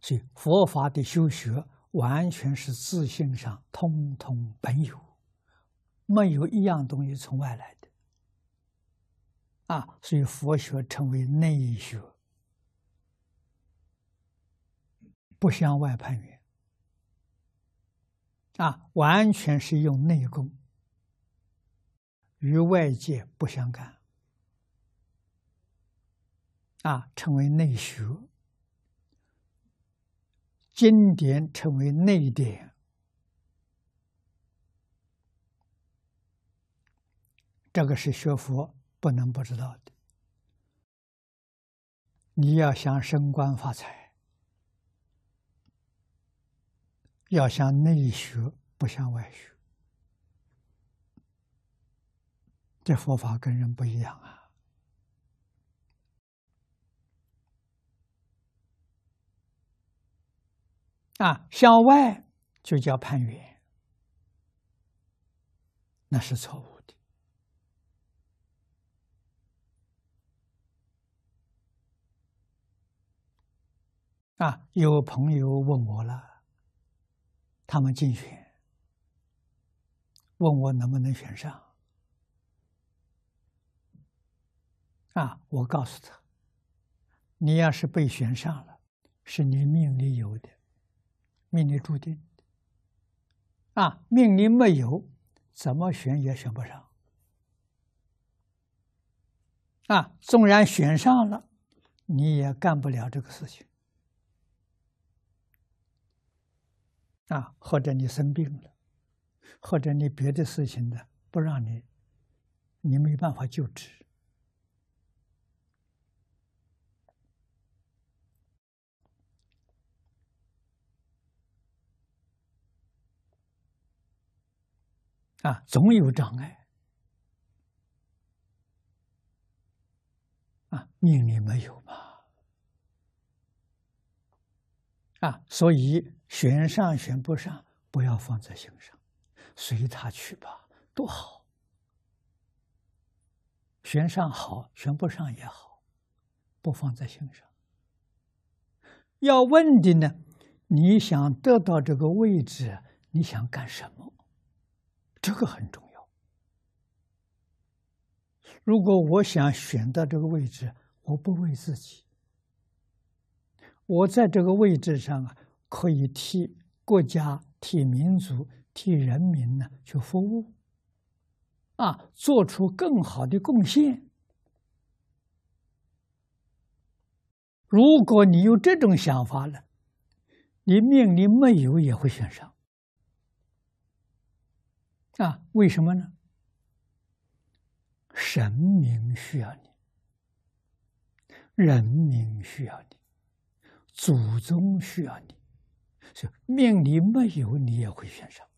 所以佛法的修学完全是自信上通通本有，没有一样东西从外来的。啊，所以佛学称为内学，不向外攀缘。啊，完全是用内功，与外界不相干。啊，称为内学。经典称为内典，这个是学佛不能不知道的。你要想升官发财，要向内学，不向外学。这佛法跟人不一样啊。啊，向外就叫攀缘，那是错误的。啊，有朋友问我了，他们竞选，问我能不能选上。啊，我告诉他，你要是被选上了，是你命里有的。命里注定，啊，命里没有，怎么选也选不上。啊，纵然选上了，你也干不了这个事情。啊，或者你生病了，或者你别的事情的，不让你，你没办法救治。啊，总有障碍。啊，命里没有嘛？啊，所以选上选不上，不要放在心上，随他去吧，多好。选上好，选不上也好，不放在心上。要问的呢，你想得到这个位置，你想干什么？这个很重要。如果我想选到这个位置，我不为自己，我在这个位置上啊，可以替国家、替民族、替人民呢去服务，啊，做出更好的贡献。如果你有这种想法了，你命里没有也会选上。啊，为什么呢？神明需要你，人民需要你，祖宗需要你，所以命里没有你也会选上。